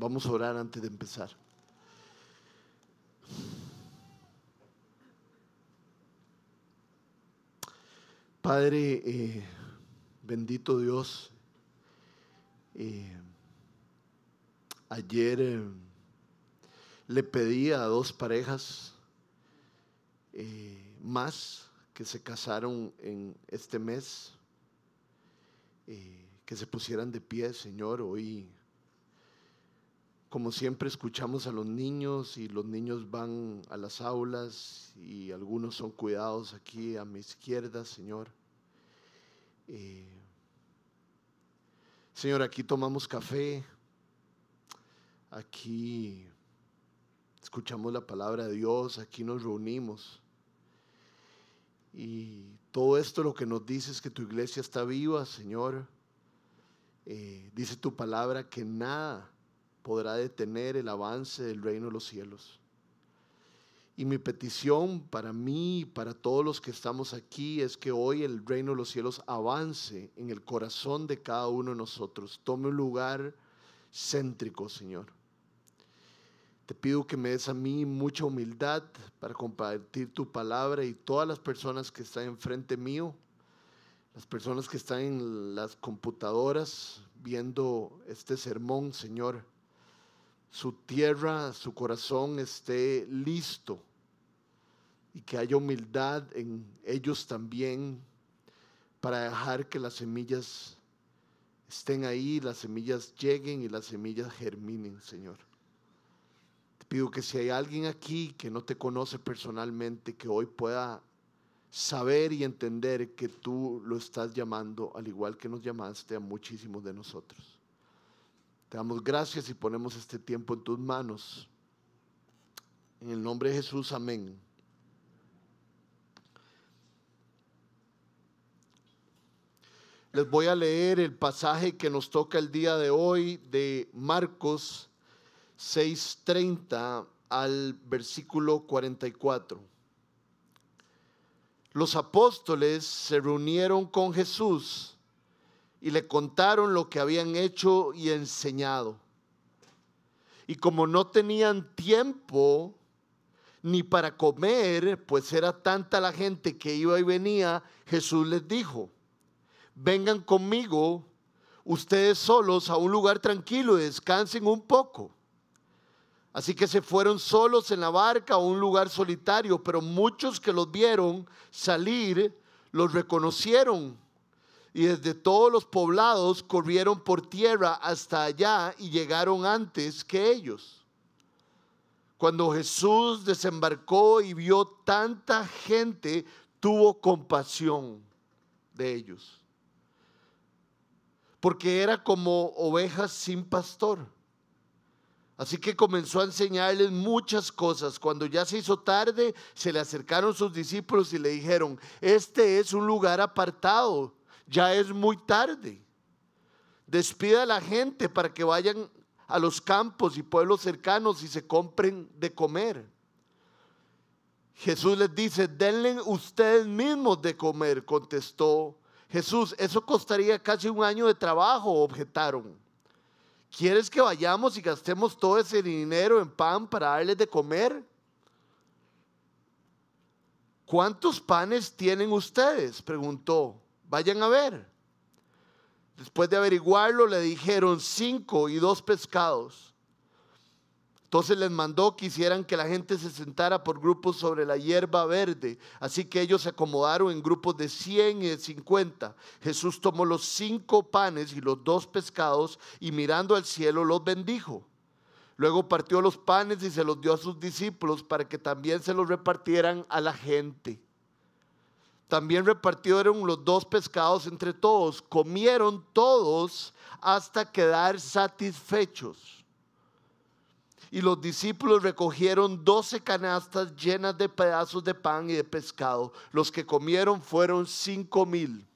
Vamos a orar antes de empezar. Padre, eh, bendito Dios, eh, ayer eh, le pedí a dos parejas más que se casaron en este mes, que se pusieran de pie, Señor, hoy como siempre escuchamos a los niños y los niños van a las aulas y algunos son cuidados aquí a mi izquierda, Señor. Eh, señor, aquí tomamos café, aquí escuchamos la palabra de Dios, aquí nos reunimos. Y todo esto lo que nos dice es que tu iglesia está viva, Señor. Eh, dice tu palabra que nada podrá detener el avance del reino de los cielos. Y mi petición para mí y para todos los que estamos aquí es que hoy el reino de los cielos avance en el corazón de cada uno de nosotros. Tome un lugar céntrico, Señor. Te pido que me des a mí mucha humildad para compartir tu palabra y todas las personas que están enfrente mío, las personas que están en las computadoras viendo este sermón, Señor su tierra, su corazón esté listo y que haya humildad en ellos también para dejar que las semillas estén ahí, las semillas lleguen y las semillas germinen, Señor. Te pido que si hay alguien aquí que no te conoce personalmente, que hoy pueda saber y entender que tú lo estás llamando, al igual que nos llamaste a muchísimos de nosotros. Te damos gracias y ponemos este tiempo en tus manos. En el nombre de Jesús, amén. Les voy a leer el pasaje que nos toca el día de hoy de Marcos 6:30 al versículo 44. Los apóstoles se reunieron con Jesús y le contaron lo que habían hecho y enseñado. Y como no tenían tiempo ni para comer, pues era tanta la gente que iba y venía, Jesús les dijo, vengan conmigo ustedes solos a un lugar tranquilo y descansen un poco. Así que se fueron solos en la barca a un lugar solitario, pero muchos que los vieron salir los reconocieron y desde todos los poblados corrieron por tierra hasta allá y llegaron antes que ellos. Cuando Jesús desembarcó y vio tanta gente, tuvo compasión de ellos. Porque era como ovejas sin pastor. Así que comenzó a enseñarles muchas cosas. Cuando ya se hizo tarde, se le acercaron sus discípulos y le dijeron, este es un lugar apartado ya es muy tarde. Despida a la gente para que vayan a los campos y pueblos cercanos y se compren de comer. Jesús les dice, denle ustedes mismos de comer, contestó Jesús. Eso costaría casi un año de trabajo, objetaron. ¿Quieres que vayamos y gastemos todo ese dinero en pan para darles de comer? ¿Cuántos panes tienen ustedes? preguntó. Vayan a ver. Después de averiguarlo, le dijeron cinco y dos pescados. Entonces les mandó que hicieran que la gente se sentara por grupos sobre la hierba verde. Así que ellos se acomodaron en grupos de 100 y de 50. Jesús tomó los cinco panes y los dos pescados y mirando al cielo los bendijo. Luego partió los panes y se los dio a sus discípulos para que también se los repartieran a la gente. También repartieron los dos pescados entre todos. Comieron todos hasta quedar satisfechos. Y los discípulos recogieron doce canastas llenas de pedazos de pan y de pescado. Los que comieron fueron cinco mil.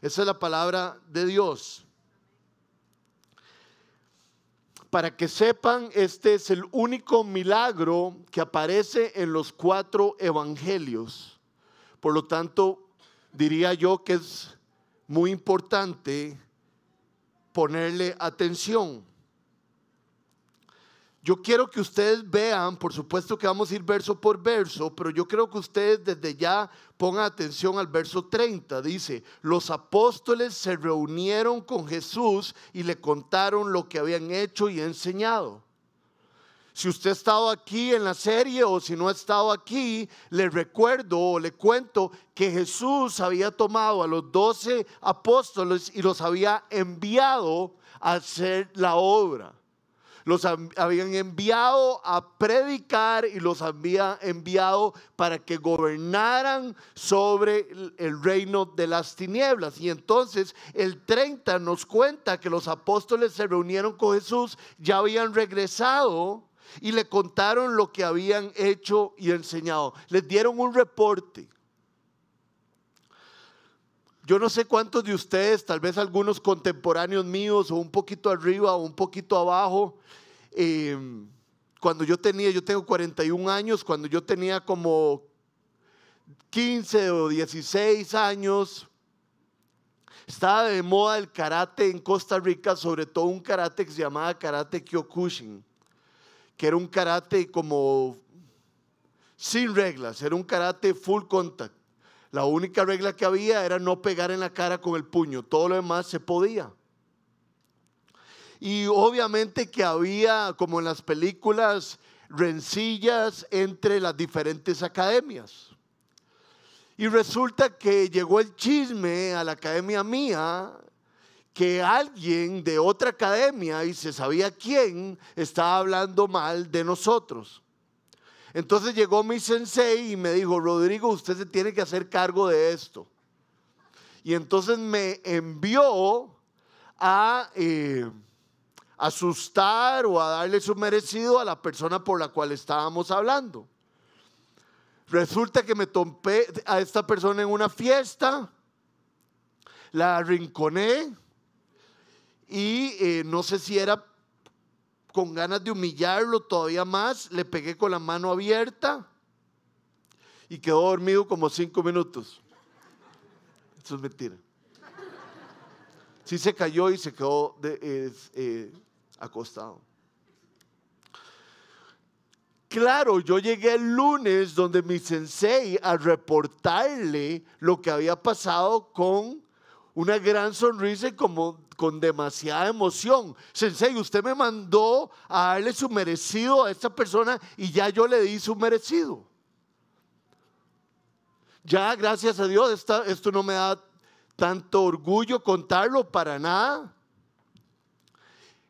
Esa es la palabra de Dios. Para que sepan, este es el único milagro que aparece en los cuatro evangelios. Por lo tanto, diría yo que es muy importante ponerle atención. yo quiero que ustedes vean, por supuesto que vamos a ir verso por verso, pero yo creo que ustedes desde ya pongan atención al verso 30. Dice, los apóstoles se reunieron con Jesús y le contaron lo que habían hecho y enseñado. Si usted ha estado aquí en la serie o si no ha estado aquí, le recuerdo o le cuento que Jesús había tomado a los doce apóstoles y los había enviado a hacer la obra los habían enviado a predicar y los había enviado para que gobernaran sobre el reino de las tinieblas. Y entonces el 30 nos cuenta que los apóstoles se reunieron con Jesús, ya habían regresado y le contaron lo que habían hecho y enseñado. Les dieron un reporte. Yo no sé cuántos de ustedes, tal vez algunos contemporáneos míos o un poquito arriba o un poquito abajo, em, cuando yo tenía, yo tengo 41 años, cuando yo tenía como 15 o 16 años, estaba de moda el karate en Costa Rica, sobre todo un karate que se llamaba karate kyokushin, que era un karate como sin reglas, era un karate full contact. La única regla que había era no pegar en la cara con el puño, todo lo demás se podía. Y obviamente que había, como en las películas, rencillas entre las diferentes academias. Y resulta que llegó el chisme a la academia mía que alguien de otra academia, y se sabía quién, estaba hablando mal de nosotros. Entonces llegó mi sensei y me dijo, Rodrigo, usted se tiene que hacer cargo de esto. Y entonces me envió a eh, asustar o a darle su merecido a la persona por la cual estábamos hablando. Resulta que me topé a esta persona en una fiesta, la arrinconé y eh, no sé si era con ganas de humillarlo todavía más, le pegué con la mano abierta y quedó dormido como cinco minutos. Eso es mentira. Sí se cayó y se quedó eh, acostado. Claro, yo llegué el lunes donde mi sensei a reportarle lo que había pasado con una gran sonrisa y como con demasiada emoción. Sensei, usted me mandó a darle su merecido a esta persona y ya yo le di su merecido. Ya, gracias a Dios, esto no me da tanto orgullo contarlo para nada.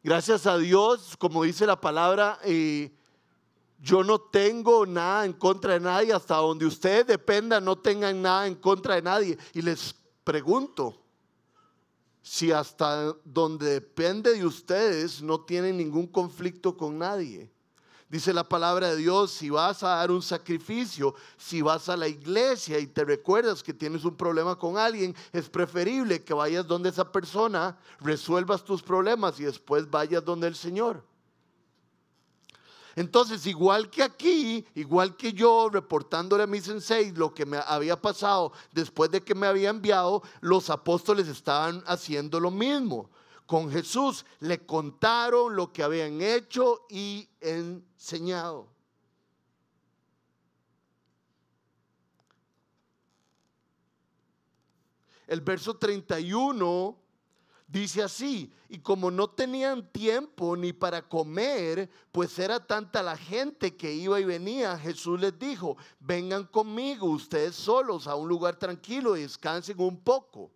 Gracias a Dios, como dice la palabra, eh, yo no tengo nada en contra de nadie, hasta donde ustedes dependan, no tengan nada en contra de nadie. Y les pregunto, si hasta donde depende de ustedes no tienen ningún conflicto con nadie. Dice la palabra de Dios, si vas a dar un sacrificio, si vas a la iglesia y te recuerdas que tienes un problema con alguien, es preferible que vayas donde esa persona, resuelvas tus problemas y después vayas donde el Señor. Entonces, igual que aquí, igual que yo reportándole a mi sensei lo que me había pasado después de que me había enviado, los apóstoles estaban haciendo lo mismo. Con Jesús le contaron lo que habían hecho y enseñado. El verso 31 Dice así, y como no tenían tiempo ni para comer, pues era tanta la gente que iba y venía, Jesús les dijo, vengan conmigo ustedes solos a un lugar tranquilo y descansen un poco.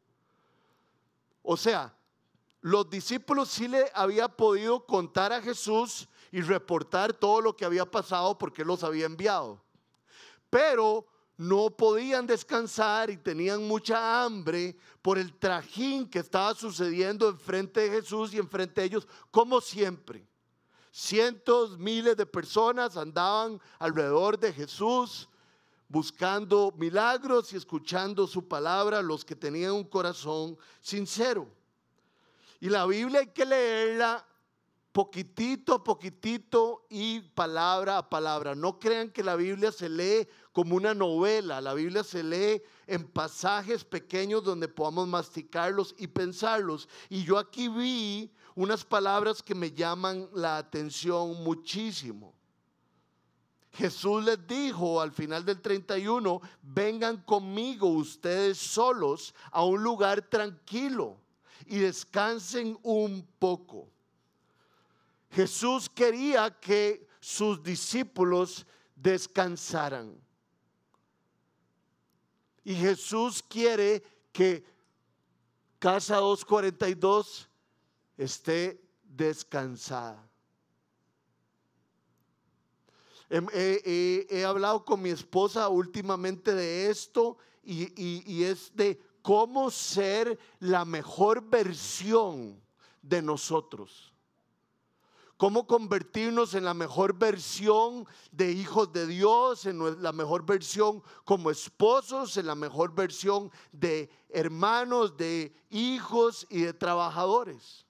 O sea, los discípulos sí le había podido contar a Jesús y reportar todo lo que había pasado porque los había enviado. Pero no podían descansar y tenían mucha hambre por el trajín que estaba sucediendo enfrente de Jesús y enfrente de ellos, como siempre. Cientos, miles de personas andaban alrededor de Jesús buscando milagros y escuchando su palabra, los que tenían un corazón sincero. Y la Biblia hay que leerla poquitito a poquitito y palabra a palabra. No crean que la Biblia se lee como una novela, la Biblia se lee en pasajes pequeños donde podamos masticarlos y pensarlos. Y yo aquí vi unas palabras que me llaman la atención muchísimo. Jesús les dijo al final del 31, vengan conmigo ustedes solos a un lugar tranquilo y descansen un poco. Jesús quería que sus discípulos descansaran. Y Jesús quiere que Casa 242 esté descansada. He, hablado con mi esposa últimamente de esto y es de cómo ser la mejor versión de nosotros cómo convertirnos en la mejor versión de hijos de Dios, en la mejor versión como esposos, en la mejor versión de hermanos, de hijos y de trabajadores.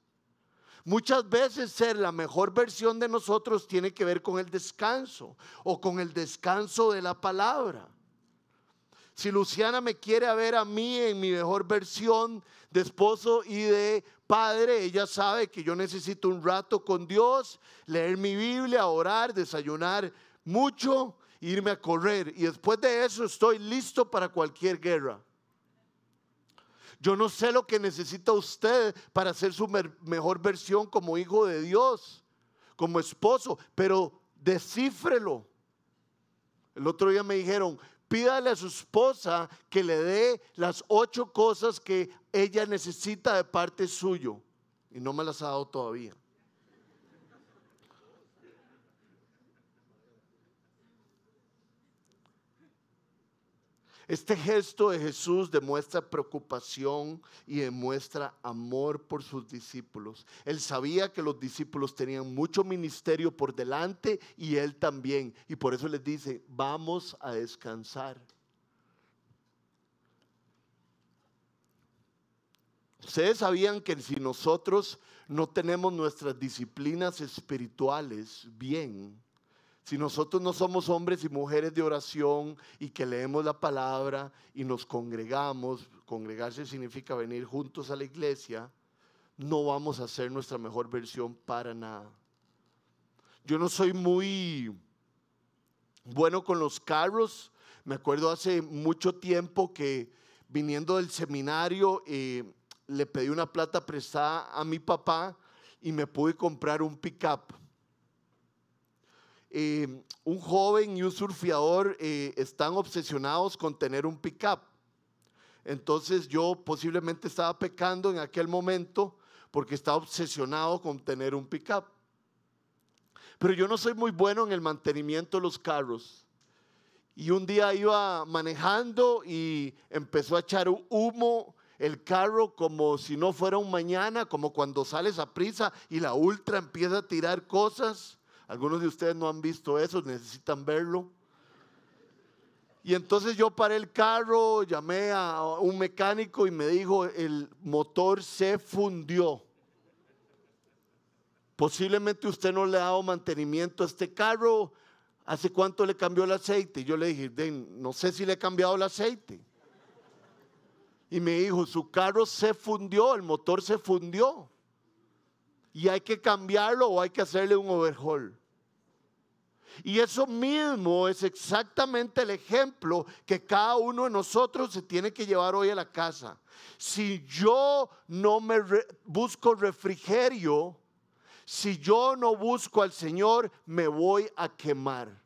Muchas veces ser la mejor versión de nosotros tiene que ver con el descanso o con el descanso de la palabra. Si Luciana me quiere ver a mí en mi mejor versión de esposo y de padre, ella sabe que yo necesito un rato con Dios, leer mi Biblia, orar, desayunar mucho, irme a correr. Y después de eso estoy listo para cualquier guerra. Yo no sé lo que necesita usted para ser su mejor versión como hijo de Dios, como esposo, pero descífrelo. El otro día me dijeron, pídale a su esposa que le dé las ocho cosas que ella necesita de parte suyo. Y no me las ha dado todavía. Este gesto de Jesús demuestra preocupación y demuestra amor por sus discípulos. Él sabía que los discípulos tenían mucho ministerio por delante y él también. Y por eso les dice, vamos a descansar. Ustedes sabían que si nosotros no tenemos nuestras disciplinas espirituales bien, si nosotros no somos hombres y mujeres de oración y que leemos la palabra y nos congregamos, congregarse significa venir juntos a la iglesia, no vamos a hacer nuestra mejor versión para nada. Yo no soy muy bueno con los carros. Me acuerdo hace mucho tiempo que viniendo del seminario eh, le pedí una plata prestada a mi papá y me pude comprar un pickup eh, un joven y un surfeador eh, están obsesionados con tener un pickup. Entonces yo posiblemente estaba pecando en aquel momento porque estaba obsesionado con tener un pickup. Pero yo no soy muy bueno en el mantenimiento de los carros. Y un día iba manejando y empezó a echar humo el carro como si no fuera un mañana, como cuando sales a prisa y la ultra empieza a tirar cosas. Algunos de ustedes no han visto eso, necesitan verlo. Y entonces yo paré el carro, llamé a un mecánico y me dijo, el motor se fundió. Posiblemente usted no le ha dado mantenimiento a este carro. ¿Hace cuánto le cambió el aceite? Y yo le dije, no sé si le he cambiado el aceite. Y me dijo, su carro se fundió, el motor se fundió y hay que cambiarlo o hay que hacerle un overhaul. Y eso mismo es exactamente el ejemplo que cada uno de nosotros se tiene que llevar hoy a la casa. Si yo no me busco refrigerio, si yo no busco al Señor, me voy a quemar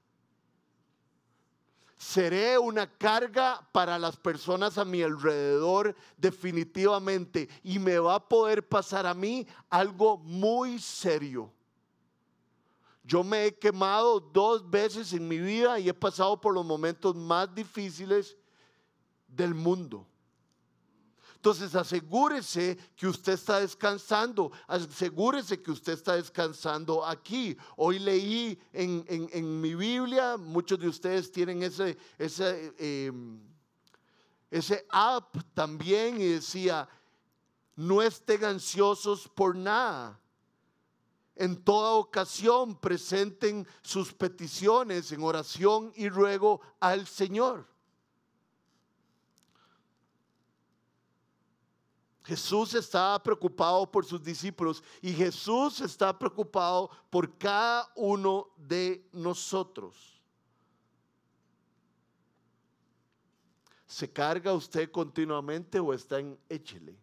seré una carga para las personas a mi alrededor definitivamente y me va a poder pasar a mí algo muy serio. Yo me he quemado dos veces en mi vida y he pasado por los momentos más difíciles del mundo. Entonces asegúrese que usted está descansando, asegúrese que usted está descansando aquí. Hoy leí en, mi Biblia, muchos de ustedes tienen ese, ese, em, ese app también y decía, no estén ansiosos por nada. En toda ocasión presenten sus peticiones en oración y ruego al Señor. Jesús estaba preocupado por sus discípulos y Jesús está preocupado por cada uno de nosotros. ¿Se carga usted continuamente o está en échele?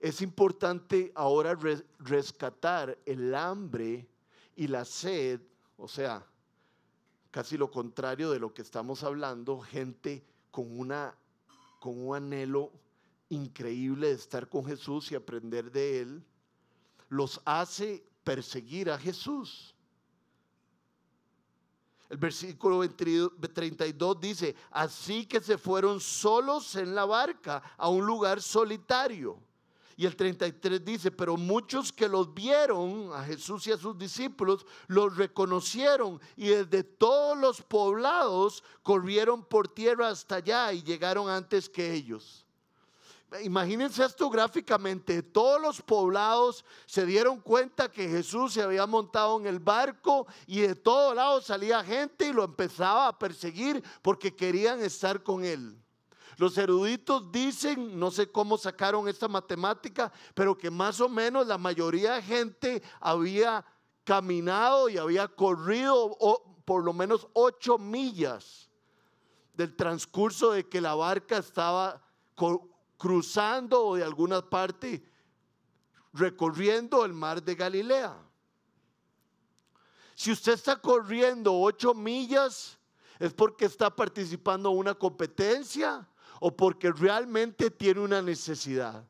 Es importante ahora rescatar el hambre y la sed, o sea, casi lo contrario de lo que estamos hablando, gente con, una, con un anhelo increíble de estar con Jesús y aprender de Él, los hace perseguir a Jesús. El versículo 32 dice, así que se fueron solos en la barca a un lugar solitario y el 33 dice, pero muchos que los vieron, a Jesús y a sus discípulos, los reconocieron y desde todos los poblados corrieron por tierra hasta allá y llegaron antes que ellos. Imagínense esto gráficamente, todos los poblados se dieron cuenta que Jesús se había montado en el barco y de todos lados salía gente y lo empezaba a perseguir porque querían estar con él. Los eruditos dicen, no sé cómo sacaron esta matemática, pero que más o menos la mayoría de gente había caminado y había corrido por lo menos ocho millas del transcurso de que la barca estaba cruzando o de alguna parte recorriendo el mar de Galilea. Si usted está corriendo ocho millas, es porque está participando en una competencia o porque realmente tiene una necesidad.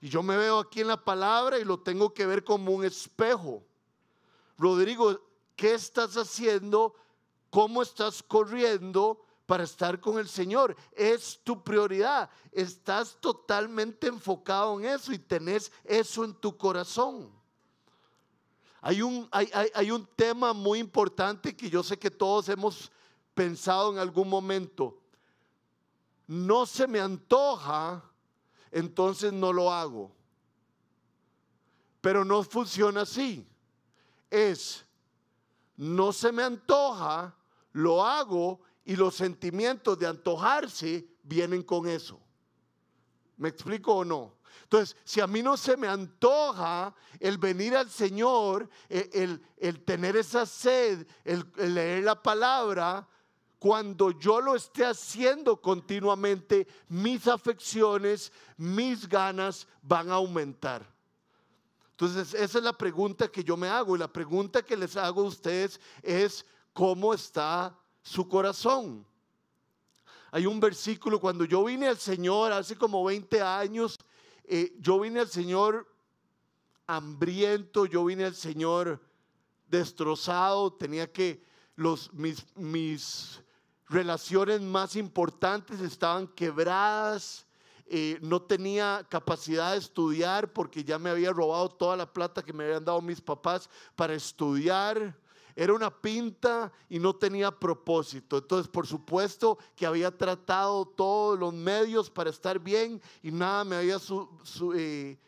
Y yo me veo aquí en la palabra y lo tengo que ver como un espejo. Rodrigo, ¿qué estás haciendo? ¿Cómo estás corriendo para estar con el Señor? Es tu prioridad. Estás totalmente enfocado en eso y tenés eso en tu corazón. Hay un, hay, un tema muy importante que yo sé que todos hemos pensado en algún momento no se me antoja, entonces no lo hago. Pero no funciona así. Es, no se me antoja, lo hago y los sentimientos de antojarse vienen con eso. ¿Me explico o no? Entonces, si a mí no se me antoja el venir al Señor, el, tener esa sed, el leer la palabra, cuando yo lo esté haciendo continuamente, mis afecciones, mis ganas van a aumentar. Entonces, esa es la pregunta que yo me hago y la pregunta que les hago a ustedes es, ¿cómo está su corazón? Hay un versículo, cuando yo vine al Señor hace como 20 años, eh, yo vine al Señor hambriento, yo vine al Señor destrozado, tenía que los, mis, mis relaciones más importantes estaban quebradas, eh, no tenía capacidad de estudiar porque ya me había robado toda la plata que me habían dado mis papás para estudiar. Era una pinta y no tenía propósito. Entonces, por supuesto que había tratado todos los medios para estar bien y nada me había eh,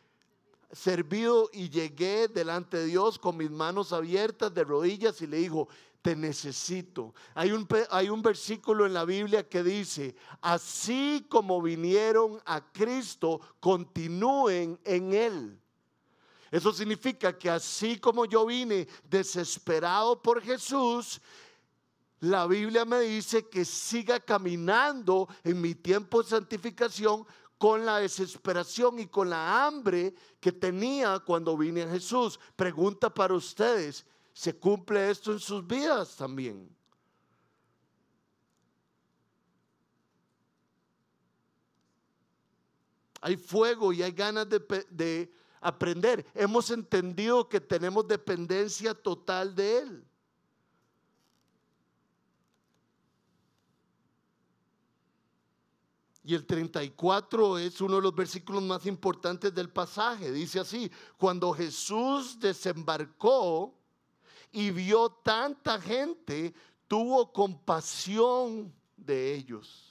servido y llegué delante de Dios con mis manos abiertas de rodillas y le dijo, te necesito. Hay un, hay un versículo en la Biblia que dice, así como vinieron a Cristo, continúen en Él. Eso significa que así como yo vine desesperado por Jesús, la Biblia me dice que siga caminando en mi tiempo de santificación con la desesperación y con la hambre que tenía cuando vine a Jesús. Pregunta para ustedes, se cumple esto en sus vidas también. Hay fuego y hay ganas de, aprender. Hemos entendido que tenemos dependencia total de Él. Y el 34 es uno de los versículos más importantes del pasaje. Dice así, cuando Jesús desembarcó, y vio tanta gente, tuvo compasión de ellos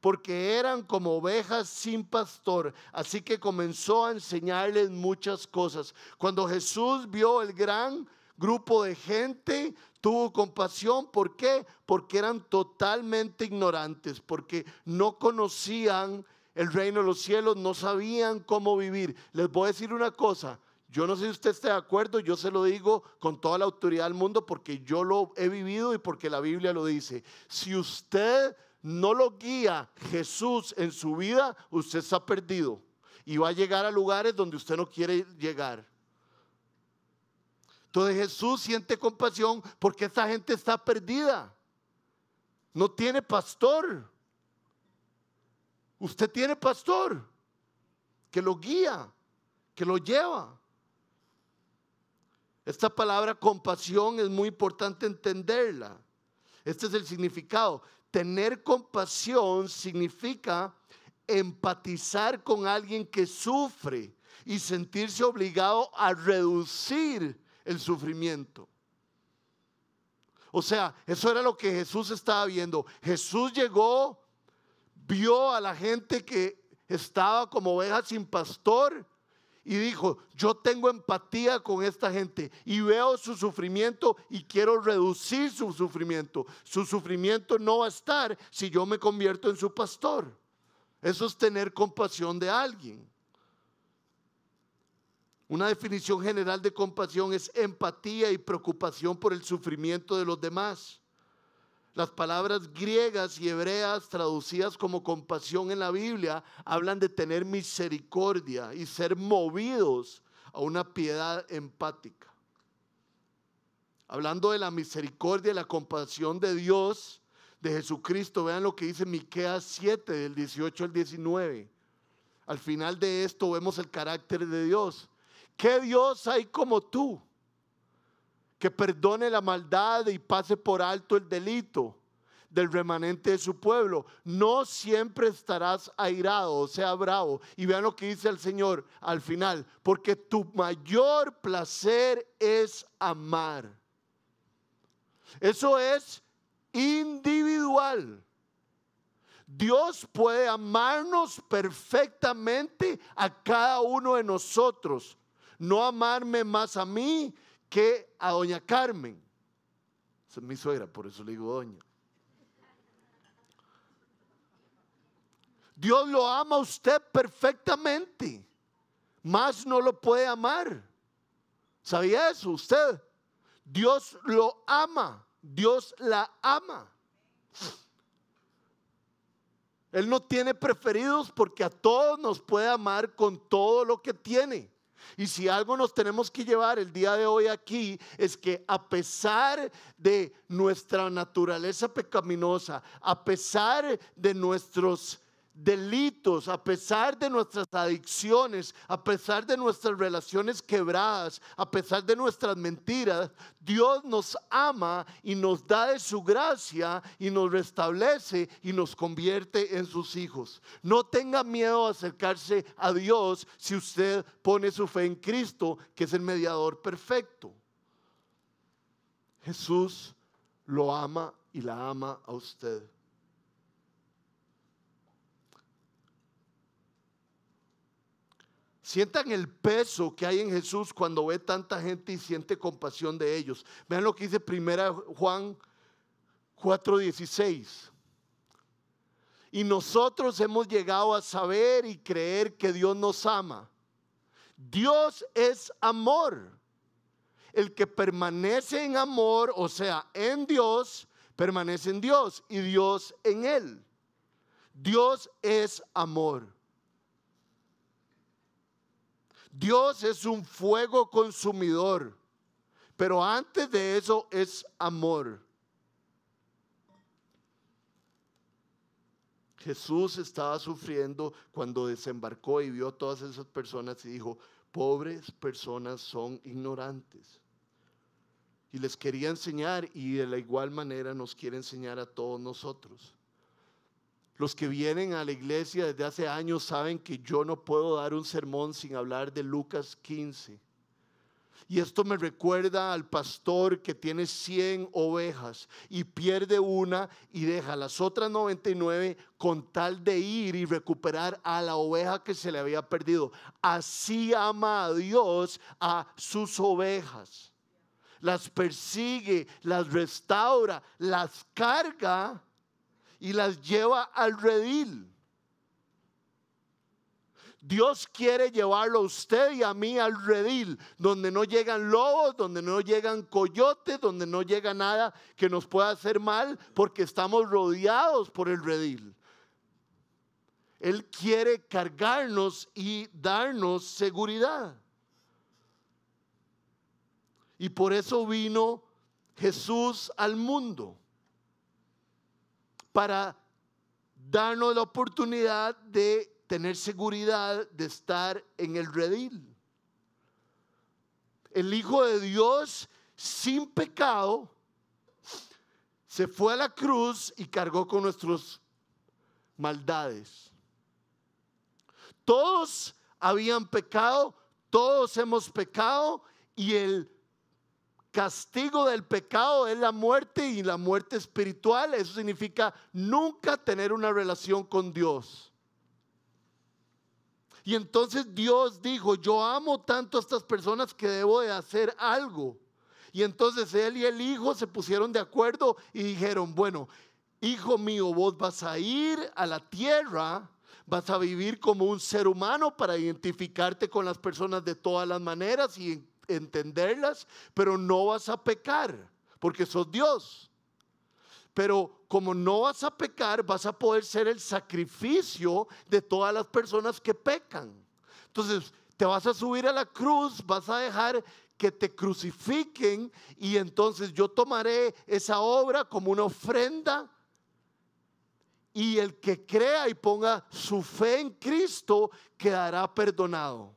porque eran como ovejas sin pastor. Así que comenzó a enseñarles muchas cosas. Cuando Jesús vio el gran grupo de gente tuvo compasión. ¿Por qué? Porque eran totalmente ignorantes, porque no conocían el reino de los cielos, no sabían cómo vivir. Les voy a decir una cosa. Yo no sé si usted está de acuerdo, yo se lo digo con toda la autoridad del mundo porque yo lo he vivido y porque la Biblia lo dice. Si usted no lo guía Jesús en su vida, usted está perdido y va a llegar a lugares donde usted no quiere llegar. Entonces Jesús siente compasión porque esta gente está perdida. No tiene pastor. Usted tiene pastor que lo guía, que lo lleva. Esta palabra compasión es muy importante entenderla. Este es el significado. Tener compasión significa empatizar con alguien que sufre y sentirse obligado a reducir el sufrimiento. O sea, eso era lo que Jesús estaba viendo. Jesús llegó, vio a la gente que estaba como oveja sin pastor y dijo, yo tengo empatía con esta gente y veo su sufrimiento y quiero reducir su sufrimiento. Su sufrimiento no va a estar si yo me convierto en su pastor. Eso es tener compasión de alguien. Una definición general de compasión es empatía y preocupación por el sufrimiento de los demás. Las palabras griegas y hebreas traducidas como compasión en la Biblia hablan de tener misericordia y ser movidos a una piedad empática. Hablando de la misericordia y la compasión de Dios, de Jesucristo, vean lo que dice Miqueas 7 del 18 al 19. Al final de esto vemos el carácter de Dios. ¿Qué Dios hay como tú? que perdone la maldad y pase por alto el delito del remanente de su pueblo. No siempre estarás airado, o sea, bravo. Y vean lo que dice el Señor al final, porque tu mayor placer es amar. Eso es individual. Dios puede amarnos perfectamente a cada uno de nosotros. No amarme más a mí que a doña Carmen. Esa es mi suegra, por eso le digo doña. Dios lo ama a usted perfectamente, más no lo puede amar. ¿Sabía eso usted? Dios lo ama, Dios la ama. Él no tiene preferidos porque a todos nos puede amar con todo lo que tiene. Y si algo nos tenemos que llevar el día de hoy aquí es que a pesar de nuestra naturaleza pecaminosa, a pesar de nuestros delitos, a pesar de nuestras adicciones, a pesar de nuestras relaciones quebradas, a pesar de nuestras mentiras, Dios nos ama y nos da de su gracia y nos restablece y nos convierte en sus hijos. No tenga miedo a acercarse a Dios si usted pone su fe en Cristo, que es el mediador perfecto. Jesús lo ama y la ama a usted. Sientan el peso que hay en Jesús cuando ve tanta gente y siente compasión de ellos. Vean lo que dice primera Juan 4:16. Y nosotros hemos llegado a saber y creer que Dios nos ama. Dios es amor. El que permanece en amor, o sea, en Dios, permanece en Dios y Dios en él. Dios es amor. Dios es un fuego consumidor, pero antes de eso es amor. Jesús estaba sufriendo cuando desembarcó y vio a todas esas personas y dijo, pobres personas son ignorantes. Y les quería enseñar y de la igual manera nos quiere enseñar a todos nosotros. Los que vienen a la iglesia desde hace años saben que yo no puedo dar un sermón sin hablar de Lucas 15. Y esto me recuerda al pastor que tiene 100 ovejas y pierde una y deja las otras 99 con tal de ir y recuperar a la oveja que se le había perdido. Así ama a Dios a sus ovejas. las persigue, las restaura, las carga y las lleva al redil. Dios quiere llevarlo a usted y a mí al redil, donde no llegan lobos, donde no llegan coyotes, donde no llega nada que nos pueda hacer mal, porque estamos rodeados por el redil. Él quiere cargarnos y darnos seguridad. Y por eso vino Jesús al mundo, para darnos la oportunidad de tener seguridad de estar en el redil. El Hijo de Dios sin pecado se fue a la cruz y cargó con nuestras maldades. Todos habían pecado, todos hemos pecado y el castigo del pecado es la muerte y la muerte espiritual. Eso significa nunca tener una relación con Dios. Y entonces Dios dijo, yo amo tanto a estas personas que debo de hacer algo. Y entonces él y el hijo se pusieron de acuerdo y dijeron, bueno, hijo mío, vos vas a ir a la tierra, vas a vivir como un ser humano para identificarte con las personas de todas las maneras y entenderlas, pero no vas a pecar, porque sos Dios. Pero como no vas a pecar, vas a poder ser el sacrificio de todas las personas que pecan. Entonces, te vas a subir a la cruz, vas a dejar que te crucifiquen y entonces yo tomaré esa obra como una ofrenda y el que crea y ponga su fe en Cristo quedará perdonado.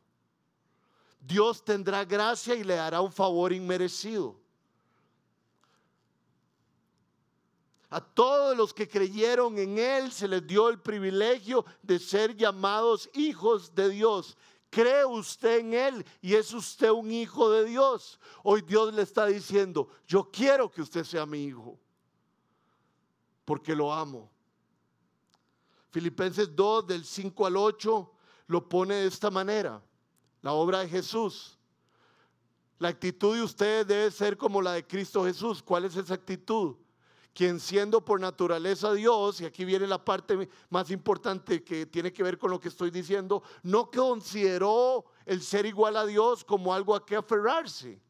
Dios tendrá gracia y le hará un favor inmerecido. A todos los que creyeron en Él se les dio el privilegio de ser llamados hijos de Dios. ¿Cree usted en Él y es usted un hijo de Dios? Hoy Dios le está diciendo, yo quiero que usted sea mi hijo, porque lo amo. Filipenses 2 del 5 al 8 lo pone de esta manera, la obra de Jesús. La actitud de ustedes debe ser como la de Cristo Jesús. ¿Cuál es esa actitud? quien siendo por naturaleza Dios, y aquí viene la parte más importante que tiene que ver con lo que estoy diciendo, no consideró el ser igual a Dios como algo a que aferrarse.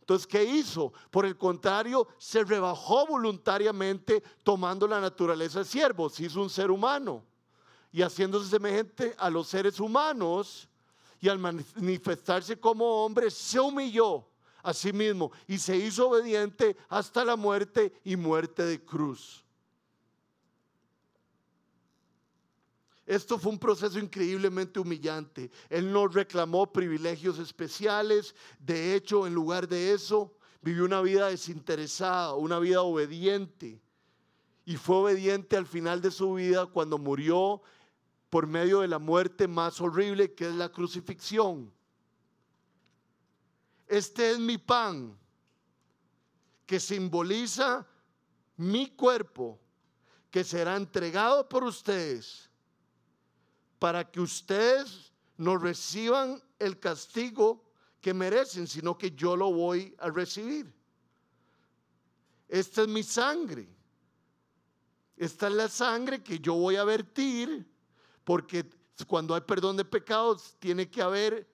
Entonces, ¿qué hizo? Por el contrario, se rebajó voluntariamente tomando la naturaleza de siervo, se hizo un ser humano y haciéndose semejante a los seres humanos y al manifestarse como hombre, se humilló a sí mismo y se hizo obediente hasta la muerte y muerte de cruz. Esto fue un proceso increíblemente humillante. Él no reclamó privilegios especiales. De hecho, en lugar de eso, vivió una vida desinteresada, una vida obediente. Y fue obediente al final de su vida cuando murió por medio de la muerte más horrible que es la crucifixión este es mi pan, que simboliza mi cuerpo, que será entregado por ustedes, para que ustedes no reciban el castigo que merecen, sino que yo lo voy a recibir. Esta es mi sangre. Esta es la sangre que yo voy a vertir, porque cuando hay perdón de pecados tiene que haber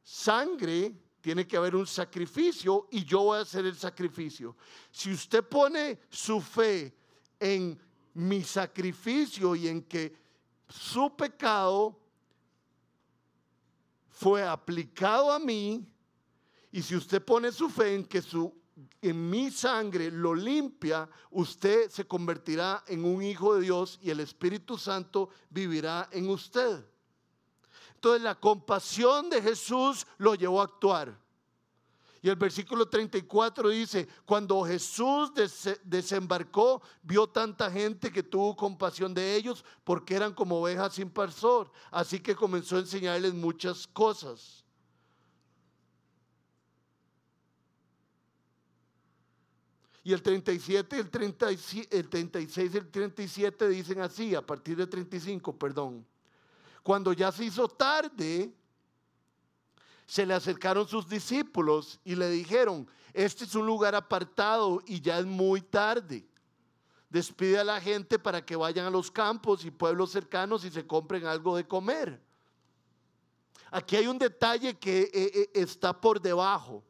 sangre, tiene que haber un sacrificio y yo voy a hacer el sacrificio. Si usted pone su fe en mi sacrificio y en que su pecado fue aplicado a mí, y si usted pone su fe en que su en mi sangre lo limpia, usted se convertirá en un hijo de Dios y el Espíritu Santo vivirá en usted. Entonces la compasión de Jesús lo llevó a actuar. Y el versículo 34 dice, cuando Jesús desembarcó, vio tanta gente que tuvo compasión de ellos porque eran como ovejas sin pastor. Así que comenzó a enseñarles muchas cosas. Y el 37, el, el 36 y el 37 dicen así, a partir del 35, perdón. Cuando ya se hizo tarde, se le acercaron sus discípulos y le dijeron, este es un lugar apartado y ya es muy tarde. Despide a la gente para que vayan a los campos y pueblos cercanos y se compren algo de comer. Aquí hay un detalle que eh, eh, está por debajo.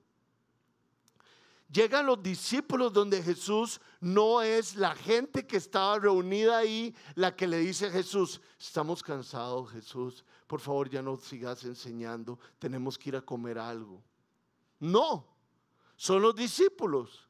Llegan los discípulos donde Jesús no es la gente que estaba reunida ahí la que le dice a Jesús, estamos cansados Jesús, por favor ya no sigas enseñando, tenemos que ir a comer algo. No, son los discípulos.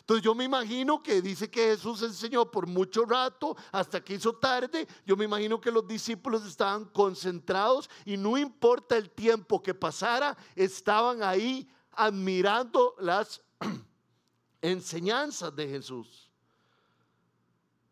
Entonces yo me imagino que dice que Jesús enseñó por mucho rato hasta que hizo tarde. Yo me imagino que los discípulos estaban concentrados y no importa el tiempo que pasara, estaban ahí admirando las enseñanzas de Jesús.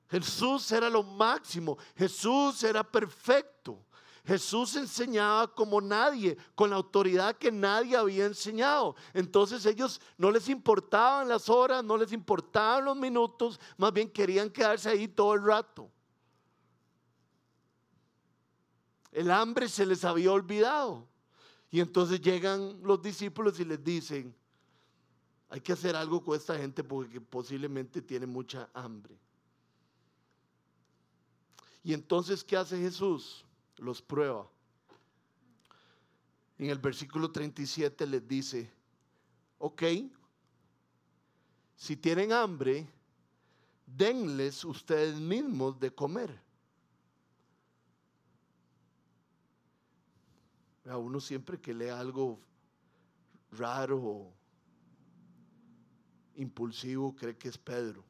Jesús era lo máximo, Jesús era perfecto. Jesús enseñaba como nadie, con la autoridad que nadie había enseñado. Entonces ellos no les importaban las horas, no les importaban los minutos, más bien querían quedarse ahí todo el rato. El hambre se les había olvidado. Y entonces llegan los discípulos y les dicen, hay que hacer algo con esta gente porque posiblemente tiene mucha hambre. Y entonces, ¿qué hace Jesús? Los prueba. En el versículo 37 les dice, ok, si tienen hambre, denles ustedes mismos de comer. A uno siempre que lee algo raro o impulsivo cree que es Pedro.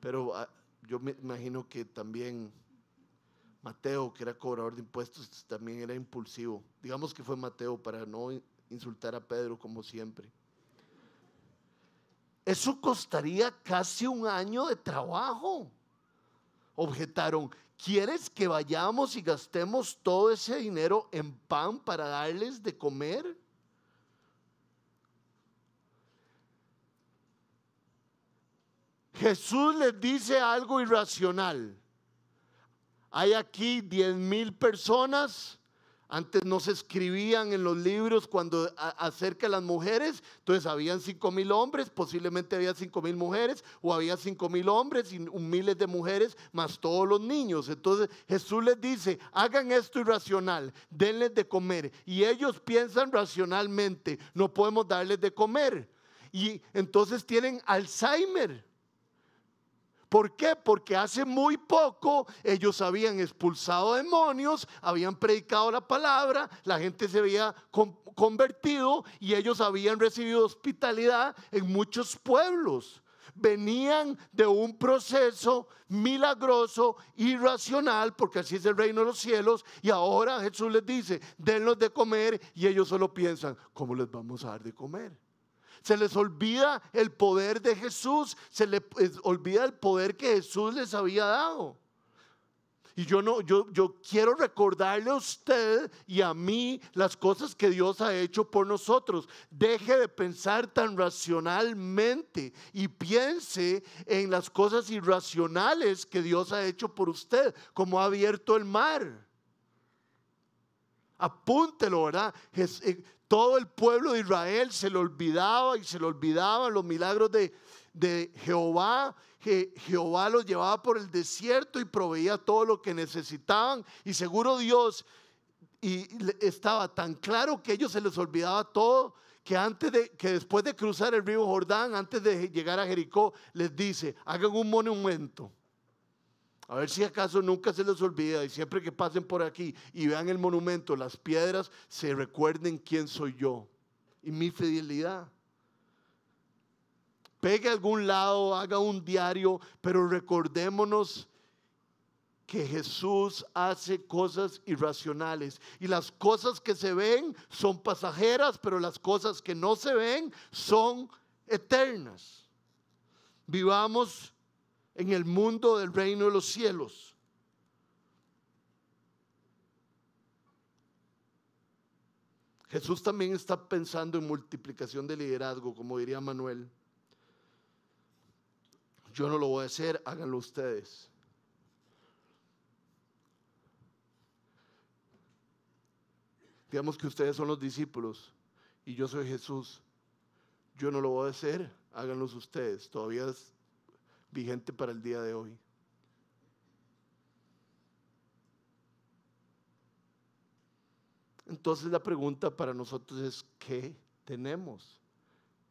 Pero ah, yo me imagino que también Mateo, que era cobrador de impuestos, también era impulsivo. Digamos que fue Mateo para no insultar a Pedro como siempre. Eso costaría casi un año de trabajo. Objetaron, ¿Quieres que vayamos y gastemos todo ese dinero en pan para darles de comer? Jesús les dice algo irracional. Hay aquí 10 mil personas antes no se escribían en los libros cuando acerca de las mujeres, entonces habían cinco mil hombres, posiblemente había cinco mil mujeres, o había cinco mil hombres y miles de mujeres, más todos los niños. Entonces Jesús les dice, hagan esto irracional, denles de comer. Y ellos piensan racionalmente, no podemos darles de comer. Y entonces tienen Alzheimer. ¿Por qué? Porque hace muy poco ellos habían expulsado demonios, habían predicado la palabra, la gente se había convertido y ellos habían recibido hospitalidad en muchos pueblos. Venían de un proceso milagroso, irracional, porque así es el reino de los cielos, y ahora Jesús les dice, denlos de comer, y ellos solo piensan, ¿cómo les vamos a dar de comer? Se les olvida el poder de Jesús, se les olvida el poder que Jesús les había dado. Y yo no, yo, yo quiero recordarle a usted y a mí las cosas que Dios ha hecho por nosotros. Deje de pensar tan racionalmente y piense en las cosas irracionales que Dios ha hecho por usted, como ha abierto el mar. Apúntelo, ¿verdad? Todo el pueblo de Israel se le olvidaba y se le olvidaban los milagros de, Jehová. Jehová los llevaba por el desierto y proveía todo lo que necesitaban. Y seguro Dios y estaba tan claro que ellos se les olvidaba todo que antes de que después de cruzar el río Jordán, antes de llegar a Jericó, les dice, hagan un monumento a ver si acaso nunca se les olvida y siempre que pasen por aquí y vean el monumento, las piedras, se recuerden quién soy yo y mi fidelidad. Pegue a algún lado, haga un diario, pero recordémonos que Jesús hace cosas irracionales y las cosas que se ven son pasajeras, pero las cosas que no se ven son eternas. Vivamos en el mundo del reino de los cielos. Jesús también está pensando en multiplicación de liderazgo, como diría Manuel. Yo no lo voy a hacer, háganlo ustedes. Digamos que ustedes son los discípulos y yo soy Jesús. Yo no lo voy a hacer, háganlos ustedes. Todavía es vigente para el día de hoy. Entonces la pregunta para nosotros es, ¿qué tenemos?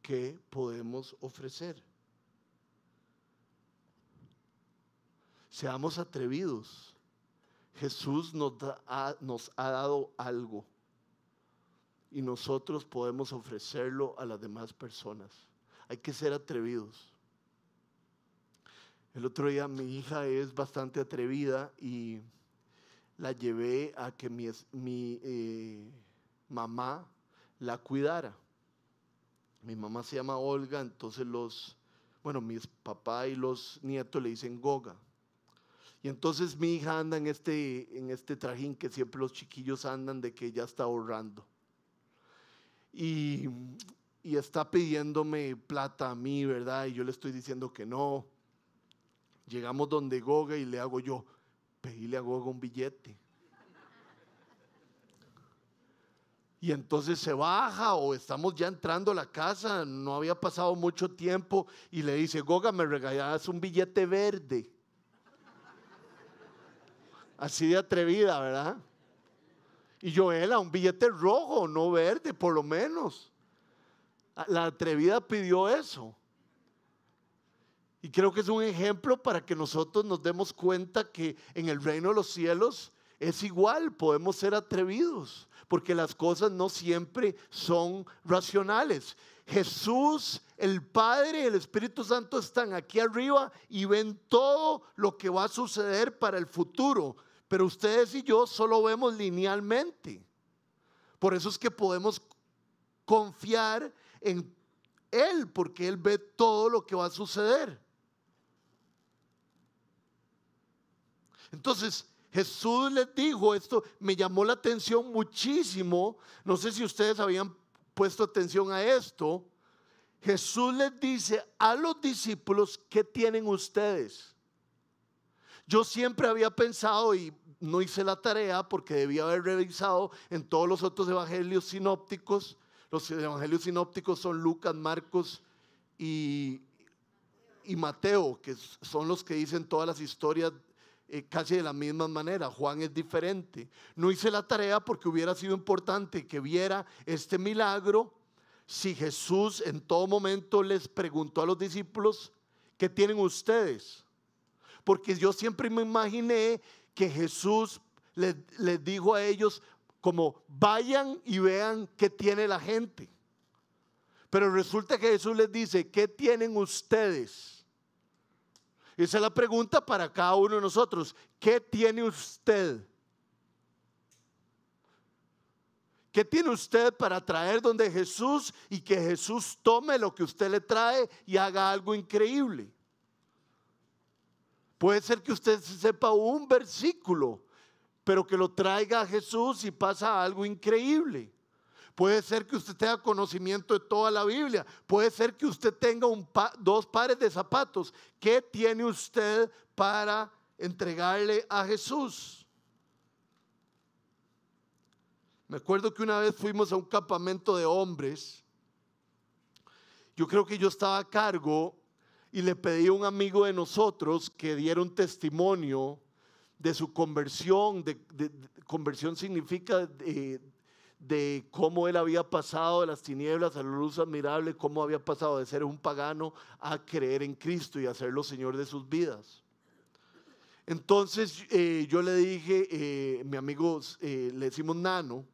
¿Qué podemos ofrecer? Seamos atrevidos. Jesús nos, ha dado algo y nosotros podemos ofrecerlo a las demás personas. Hay que ser atrevidos. El otro día mi hija es bastante atrevida y la llevé a que mi, mi eh, mamá la cuidara. Mi mamá se llama Olga, entonces los, bueno, mis papá y los nietos le dicen Goga. Y entonces mi hija anda en este, en este trajín que siempre los chiquillos andan de que ya está ahorrando. Y, y está pidiéndome plata a mí, ¿verdad? Y yo le estoy diciendo que no. Llegamos donde Goga y le hago yo, pedile a Goga un billete. Y entonces se baja o estamos ya entrando a la casa, no había pasado mucho tiempo y le dice, Goga, me regalas un billete verde. Así de atrevida, ¿verdad? Y Joela, un billete rojo, no verde, por lo menos. La atrevida pidió eso. Y creo que es un ejemplo para que nosotros nos demos cuenta que en el reino de los cielos es igual, podemos ser atrevidos, porque las cosas no siempre son racionales. Jesús, el Padre y el Espíritu Santo están aquí arriba y ven todo lo que va a suceder para el futuro, pero ustedes y yo solo vemos linealmente. Por eso es que podemos confiar en Él, porque Él ve todo lo que va a suceder. Entonces, Jesús les dijo esto, me llamó la atención muchísimo. No sé si ustedes habían puesto atención a esto. Jesús les dice a los discípulos, ¿qué tienen ustedes? Yo siempre había pensado y no hice la tarea porque debía haber revisado en todos los otros evangelios sinópticos. Los evangelios sinópticos son Lucas, Marcos y, y Mateo, que son los que dicen todas las historias eh, casi de la misma manera. Juan es diferente. No hice la tarea porque hubiera sido importante que viera este milagro si Jesús en todo momento les preguntó a los discípulos, ¿qué tienen ustedes? Porque yo siempre me imaginé que Jesús les, les dijo a ellos como, vayan y vean qué tiene la gente. Pero resulta que Jesús les dice, ¿qué tienen ustedes? Esa es la pregunta para cada uno de nosotros. ¿Qué tiene usted? ¿Qué tiene usted para traer donde Jesús y que Jesús tome lo que usted le trae y haga algo increíble? Puede ser que usted sepa un versículo, pero que lo traiga a Jesús y pasa algo increíble. Puede ser que usted tenga conocimiento de toda la Biblia. Puede ser que usted tenga dos pares de zapatos. ¿Qué tiene usted para entregarle a Jesús? Me acuerdo que una vez fuimos a un campamento de hombres. Yo creo que yo estaba a cargo y le pedí a un amigo de nosotros que diera un testimonio de su conversión. Conversión significa de, de cómo él había pasado de las tinieblas a la luz admirable, cómo había pasado de ser un pagano a creer en Cristo y a ser los Señor de sus vidas. Entonces eh, yo le dije, eh, mi amigo eh, le decimos Nano,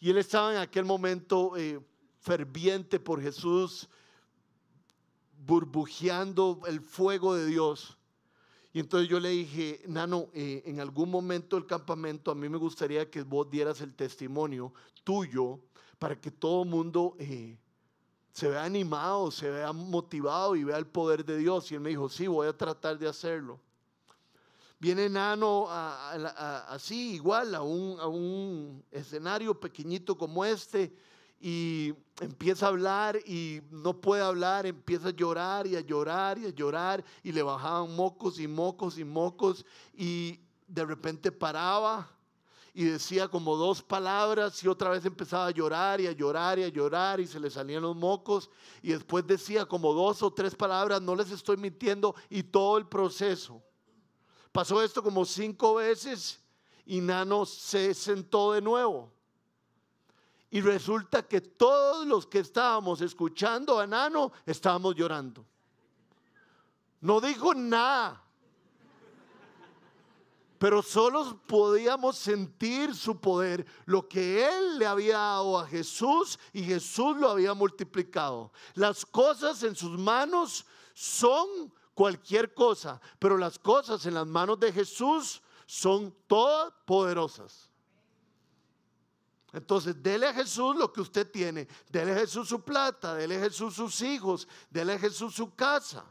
y él estaba en aquel momento ferviente por Jesús, burbujeando el fuego de Dios. Y entonces yo le dije, Nano, eh, en algún momento del campamento a mí me gustaría que vos dieras el testimonio tuyo para que todo el mundo eh, se vea animado, se vea motivado y vea el poder de Dios. Y él me dijo, sí, voy a tratar de hacerlo. Viene Nano así, igual, a un, a un escenario pequeñito como este y empieza a hablar y no puede hablar, empieza a llorar y a llorar y a llorar y le bajaban mocos y mocos y mocos y de repente paraba y decía como dos palabras y otra vez empezaba a llorar y a llorar y a llorar y se le salían los mocos y después decía como dos o tres palabras, no les estoy mintiendo y todo el proceso. Pasó esto como cinco veces y Nano se sentó de nuevo. Y resulta que todos los que estábamos escuchando a Nano estábamos llorando. No dijo nada pero solo podíamos sentir su poder, lo que Él le había dado a Jesús y Jesús lo había multiplicado. Las cosas en sus manos son cualquier cosa, pero las cosas en las manos de Jesús son todas poderosas. Entonces, dele a Jesús lo que usted tiene, dele a Jesús su plata, dele a Jesús sus hijos, dele a Jesús su casa.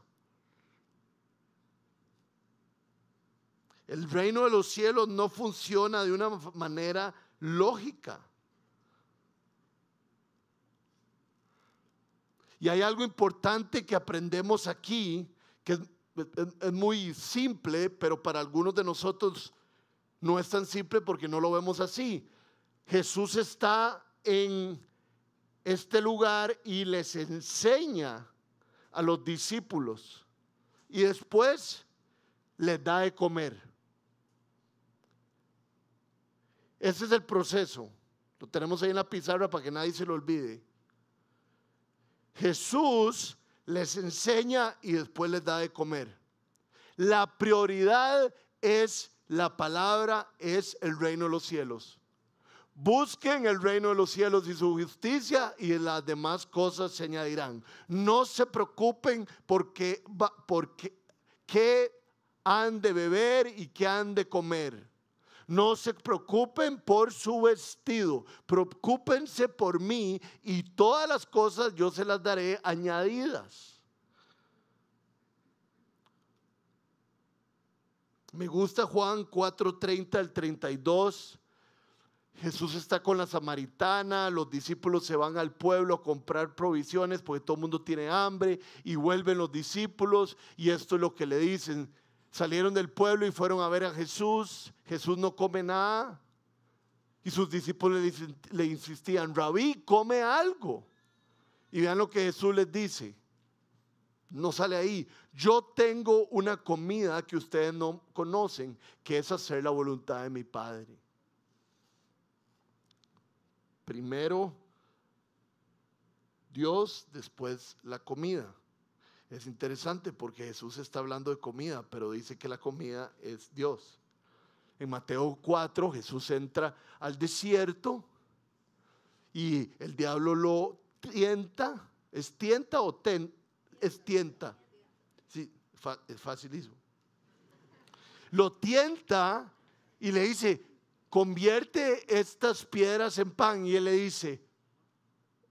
El reino de los cielos no funciona de una manera lógica. Y hay algo importante que aprendemos aquí, que es, muy simple, pero para algunos de nosotros no es tan simple porque no lo vemos así. Jesús está en este lugar y les enseña a los discípulos y después les da de comer. Ese es el proceso. Lo tenemos ahí en la pizarra para que nadie se lo olvide. Jesús les enseña y después les da de comer. La prioridad es la palabra, es el reino de los cielos. Busquen el reino de los cielos y su justicia y las demás cosas se añadirán. No se preocupen porque, qué han de beber y qué han de comer no se preocupen por su vestido, preocúpense por mí y todas las cosas yo se las daré añadidas. Me gusta Juan 4:30 al 32. Jesús está con la samaritana, los discípulos se van al pueblo a comprar provisiones porque todo el mundo tiene hambre y vuelven los discípulos y esto es lo que le dicen, Salieron del pueblo y fueron a ver a Jesús. Jesús no come nada. Y sus discípulos le, insistían, rabí, come algo. Y vean lo que Jesús les dice. No sale ahí. Yo tengo una comida que ustedes no conocen, que es hacer la voluntad de mi Padre. Primero Dios, después la comida. Es interesante porque Jesús está hablando de comida, pero dice que la comida es Dios. En Mateo 4 Jesús entra al desierto y el diablo lo tienta. ¿Es tienta o ten, es tienta? Sí, es facilísimo. Lo tienta y le dice, convierte estas piedras en pan. Y él le dice,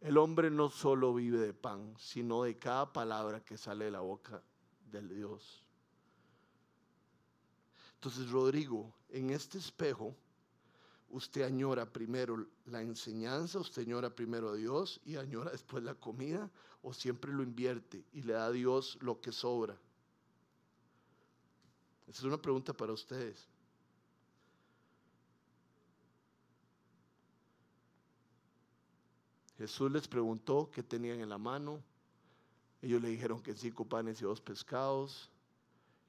el hombre no solo vive de pan, sino de cada palabra que sale de la boca del Dios. Entonces, Rodrigo, en este espejo, usted añora primero la enseñanza, usted añora primero a Dios y añora después la comida, o siempre lo invierte y le da a Dios lo que sobra. Esa es una pregunta para ustedes. Jesús les preguntó qué tenían en la mano. Ellos le dijeron que cinco panes y dos pescados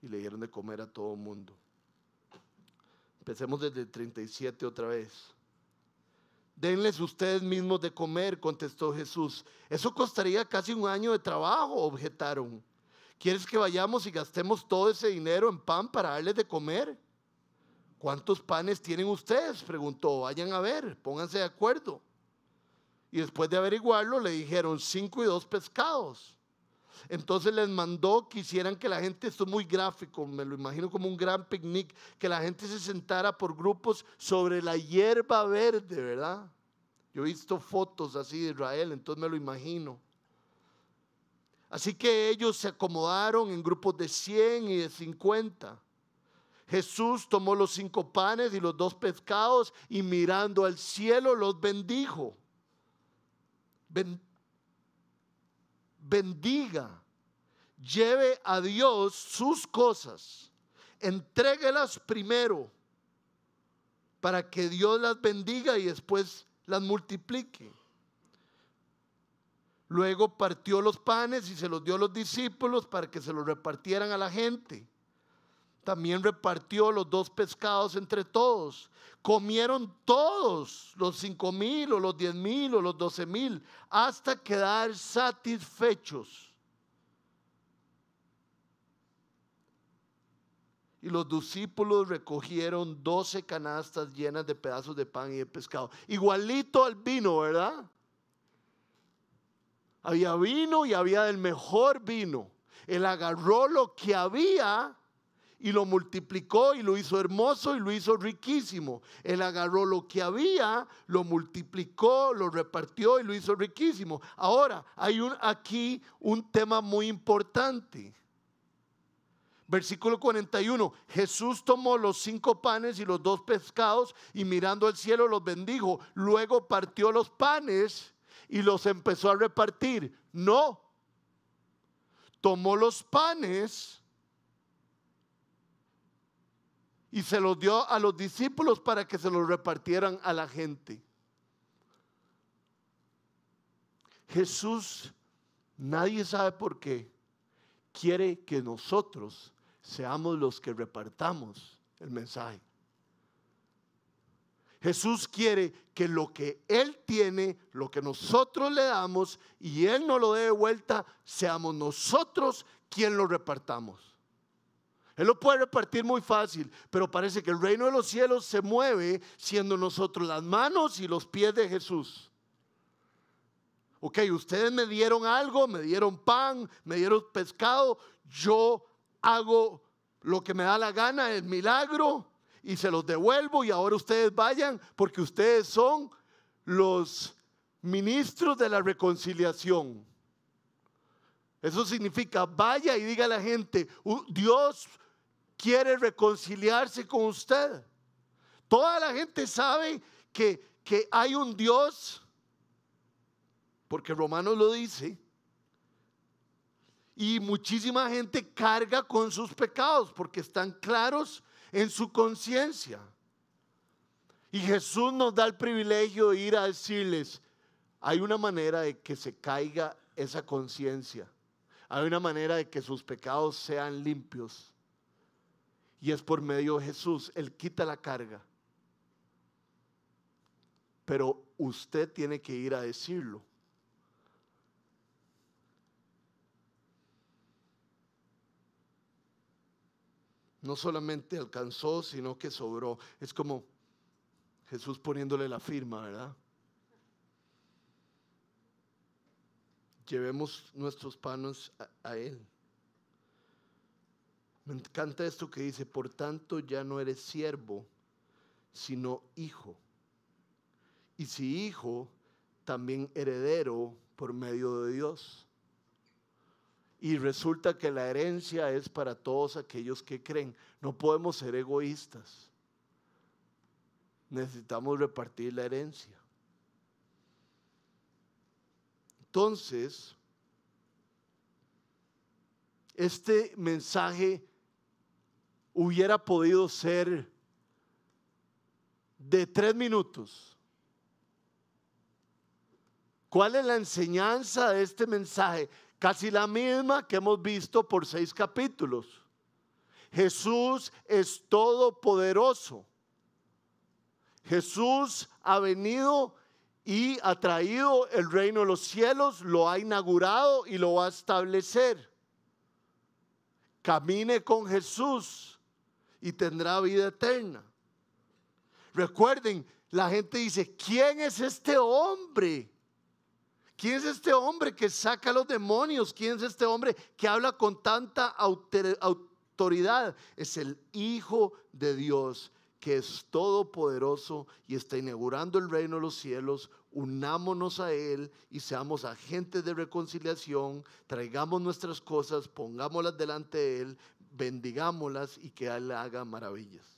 y le dieron de comer a todo el mundo. Empecemos desde el 37 otra vez. Denles ustedes mismos de comer, contestó Jesús. Eso costaría casi un año de trabajo, objetaron. ¿Quieres que vayamos y gastemos todo ese dinero en pan para darles de comer? ¿Cuántos panes tienen ustedes? Preguntó. Vayan a ver, pónganse de acuerdo. Y después de averiguarlo, le dijeron cinco y dos pescados. Entonces les mandó que hicieran que la gente, esto es muy gráfico, me lo imagino como un gran picnic, que la gente se sentara por grupos sobre la hierba verde, ¿verdad? Yo he visto fotos así de Israel, entonces me lo imagino. Así que ellos se acomodaron en grupos de 100 y de 50. Jesús tomó los cinco panes y los dos pescados y mirando al cielo los bendijo bendiga, lleve a Dios sus cosas, entréguelas primero para que Dios las bendiga y después las multiplique. Luego partió los panes y se los dio a los discípulos para que se los repartieran a la gente. También repartió los dos pescados entre todos. Comieron todos, los cinco mil o los diez mil o los doce mil, hasta quedar satisfechos. Y los discípulos recogieron doce canastas llenas de pedazos de pan y de pescado. Igualito al vino, ¿verdad? Había vino y había del mejor vino. Él agarró lo que había y lo multiplicó y lo hizo hermoso y lo hizo riquísimo. Él agarró lo que había, lo multiplicó, lo repartió y lo hizo riquísimo. Ahora, hay un, aquí un tema muy importante. Versículo 41, Jesús tomó los cinco panes y los dos pescados y mirando al cielo los bendijo. Luego partió los panes y los empezó a repartir. No, tomó los panes y se los dio a los discípulos para que se los repartieran a la gente. Jesús, nadie sabe por qué, quiere que nosotros seamos los que repartamos el mensaje. Jesús quiere que lo que Él tiene, lo que nosotros le damos y Él no lo dé de vuelta, seamos nosotros quien lo repartamos. Él lo puede repartir muy fácil, pero parece que el reino de los cielos se mueve siendo nosotros las manos y los pies de Jesús. Ok, ustedes me dieron algo, me dieron pan, me dieron pescado, yo hago lo que me da la gana, el milagro, y se los devuelvo y ahora ustedes vayan porque ustedes son los ministros de la reconciliación. Eso significa, vaya y diga a la gente, Dios quiere reconciliarse con usted. Toda la gente sabe que, que hay un Dios, porque Romanos lo dice, y muchísima gente carga con sus pecados porque están claros en su conciencia. Y Jesús nos da el privilegio de ir a decirles, hay una manera de que se caiga esa conciencia. Hay una manera de que sus pecados sean limpios. Y es por medio de Jesús. Él quita la carga. Pero usted tiene que ir a decirlo. no solamente alcanzó, sino que sobró. Es como Jesús poniéndole la firma, ¿verdad? Llevemos nuestros panos a, Él. Me encanta esto que dice, por tanto ya no eres siervo, sino hijo. Y si hijo, también heredero por medio de Dios. Y resulta que la herencia es para todos aquellos que creen. No podemos ser egoístas. Necesitamos repartir la herencia. Entonces, este mensaje hubiera podido ser de tres minutos. ¿Cuál es la enseñanza de este mensaje? Casi la misma que hemos visto por seis capítulos. Jesús es todopoderoso. Jesús ha venido y ha traído el reino de los cielos, lo ha inaugurado y lo va a establecer. Camine con Jesús y tendrá vida eterna. Recuerden, la gente dice, ¿quién es este hombre? ¿Quién es este hombre que saca a los demonios? ¿Quién es este hombre que habla con tanta autoridad? Es el Hijo de Dios que es todopoderoso y está inaugurando el reino de los cielos. Unámonos a Él y seamos agentes de reconciliación. Traigamos nuestras cosas, pongámoslas delante de Él, bendigámoslas y que Él haga maravillas.